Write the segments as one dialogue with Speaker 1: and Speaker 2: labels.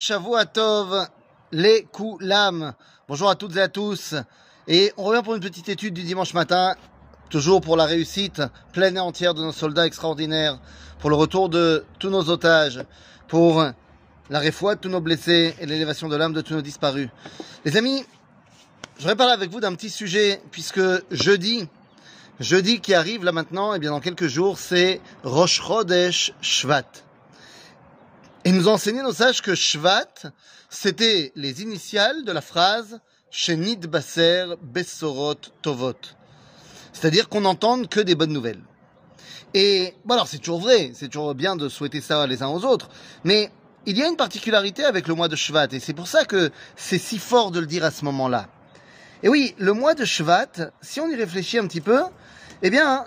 Speaker 1: Shavuatov, les Koulam. Bonjour à toutes et à tous. Et on revient pour une petite étude du dimanche matin, toujours pour la réussite pleine et entière de nos soldats extraordinaires, pour le retour de tous nos otages, pour la réfoie de tous nos blessés et l'élévation de l'âme de tous nos disparus. Les amis, je voudrais parler avec vous d'un petit sujet, puisque jeudi, jeudi qui arrive là maintenant, et bien dans quelques jours, c'est Rosh Chodesh Shvat. Et nous enseigné nos sages que Shvat, c'était les initiales de la phrase Shenit Baser Bessorot Tovot. C'est-à-dire qu'on n'entende que des bonnes nouvelles. Et bon alors c'est toujours vrai, c'est toujours bien de souhaiter ça les uns aux autres, mais il y a une particularité avec le mois de Shvat, et c'est pour ça que c'est si fort de le dire à ce moment-là. Et oui, le mois de Shvat, si on y réfléchit un petit peu, eh bien,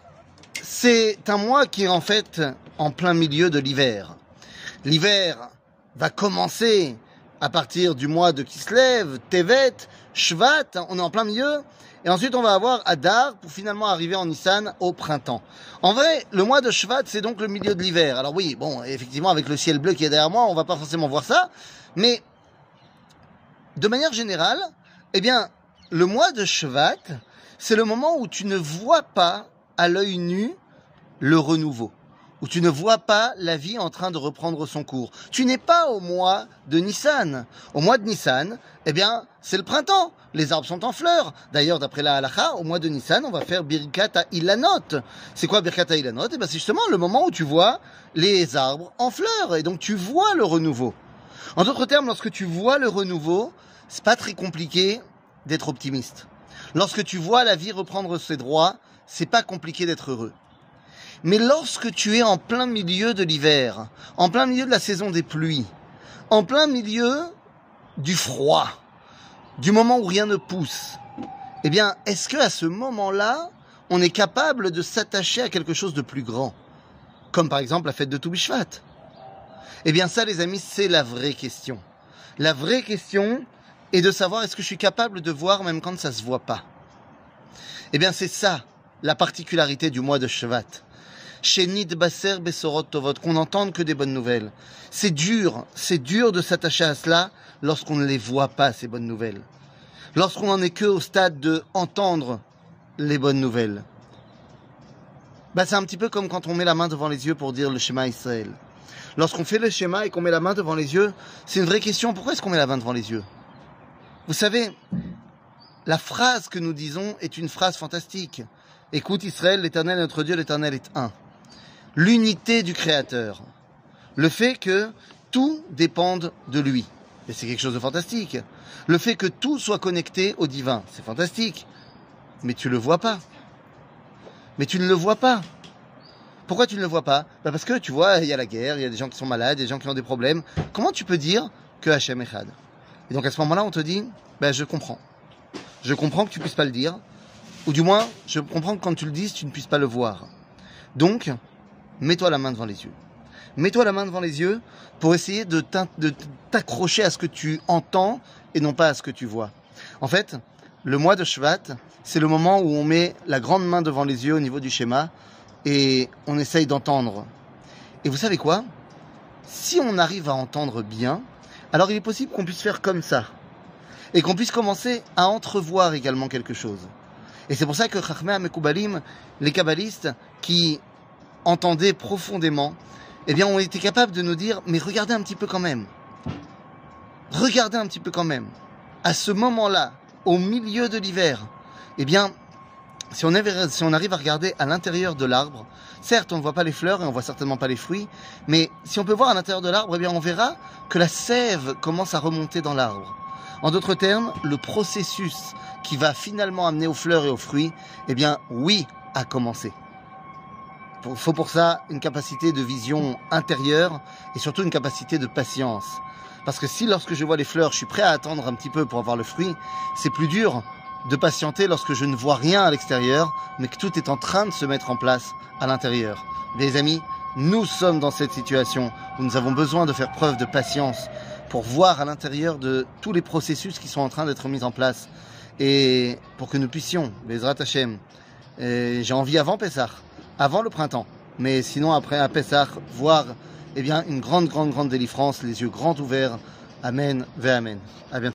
Speaker 1: c'est un mois qui est en fait en plein milieu de l'hiver. L'hiver va commencer à partir du mois de Kislev, Tevet, Shvat, on est en plein milieu, et ensuite on va avoir Adar pour finalement arriver en Nissan au printemps. En vrai, le mois de Shvat, c'est donc le milieu de l'hiver. Alors oui, bon, effectivement, avec le ciel bleu qui est derrière moi, on va pas forcément voir ça, mais de manière générale, eh bien, le mois de Shvat, c'est le moment où tu ne vois pas à l'œil nu le renouveau où tu ne vois pas la vie en train de reprendre son cours. Tu n'es pas au mois de Nissan. Au mois de Nissan, eh bien, c'est le printemps. Les arbres sont en fleurs. D'ailleurs, d'après la halakha, au mois de Nissan, on va faire Birkat Ilanot. C'est quoi Birkat Ilanot Eh bien, c'est justement le moment où tu vois les arbres en fleurs. Et donc, tu vois le renouveau. En d'autres termes, lorsque tu vois le renouveau, c'est pas très compliqué d'être optimiste. Lorsque tu vois la vie reprendre ses droits, c'est pas compliqué d'être heureux. Mais lorsque tu es en plein milieu de l'hiver, en plein milieu de la saison des pluies, en plein milieu du froid, du moment où rien ne pousse, eh bien, est-ce que à ce moment-là, on est capable de s'attacher à quelque chose de plus grand, comme par exemple la fête de Toubishvat? Eh bien, ça, les amis, c'est la vraie question. La vraie question est de savoir est-ce que je suis capable de voir même quand ça se voit pas. Eh bien, c'est ça la particularité du mois de Shvat. Shenit Baser Besorot Tovot, qu'on n'entende que des bonnes nouvelles. C'est dur, c'est dur de s'attacher à cela lorsqu'on ne les voit pas, ces bonnes nouvelles. Lorsqu'on n'en est que au stade de entendre les bonnes nouvelles. Bah, c'est un petit peu comme quand on met la main devant les yeux pour dire le schéma Israël. Lorsqu'on fait le schéma et qu'on met la main devant les yeux, c'est une vraie question. Pourquoi est-ce qu'on met la main devant les yeux? Vous savez, la phrase que nous disons est une phrase fantastique. Écoute Israël, l'éternel notre Dieu, l'éternel est un. L'unité du Créateur. Le fait que tout dépende de lui. Et c'est quelque chose de fantastique. Le fait que tout soit connecté au divin. C'est fantastique. Mais tu le vois pas. Mais tu ne le vois pas. Pourquoi tu ne le vois pas? Bah Parce que tu vois, il y a la guerre, il y a des gens qui sont malades, des gens qui ont des problèmes. Comment tu peux dire que Hachem est Et donc à ce moment-là, on te dit, ben je comprends. Je comprends que tu puisses pas le dire, ou du moins, je comprends que quand tu le dises, tu ne puisses pas le voir. Donc, mets-toi la main devant les yeux. Mets-toi la main devant les yeux pour essayer de t'accrocher à ce que tu entends et non pas à ce que tu vois. En fait, le mois de Shvat, c'est le moment où on met la grande main devant les yeux au niveau du schéma et on essaye d'entendre. Et vous savez quoi? Si on arrive à entendre bien, alors il est possible qu'on puisse faire comme ça et qu'on puisse commencer à entrevoir également quelque chose. Et c'est pour ça que Chachmei Mekoubalim, les kabbalistes qui entendaient profondément, eh ont été capables de nous dire, mais regardez un petit peu quand même. Regardez un petit peu quand même. À ce moment-là, au milieu de l'hiver, eh bien, si on, arrive à regarder à l'intérieur de l'arbre, certes, on ne voit pas les fleurs et on voit certainement pas les fruits, mais si on peut voir à l'intérieur de l'arbre, eh bien, on verra que la sève commence à remonter dans l'arbre. En d'autres termes, le processus qui va finalement amener aux fleurs et aux fruits, eh bien, oui, a commencé. Il faut pour ça une capacité de vision intérieure et surtout une capacité de patience. Parce que si lorsque je vois les fleurs, je suis prêt à attendre un petit peu pour avoir le fruit, c'est plus dur de patienter lorsque je ne vois rien à l'extérieur, mais que tout est en train de se mettre en place à l'intérieur. Les amis, nous sommes dans cette situation nous avons besoin de faire preuve de patience pour voir à l'intérieur de tous les processus qui sont en train d'être mis en place et pour que nous puissions, Bezrat Hashem, j'ai envie avant Pessah, avant le printemps, mais sinon après à Pessah, voir eh bien, une grande, grande, grande délivrance, les yeux grands ouverts Amen ve Amen. À bientôt.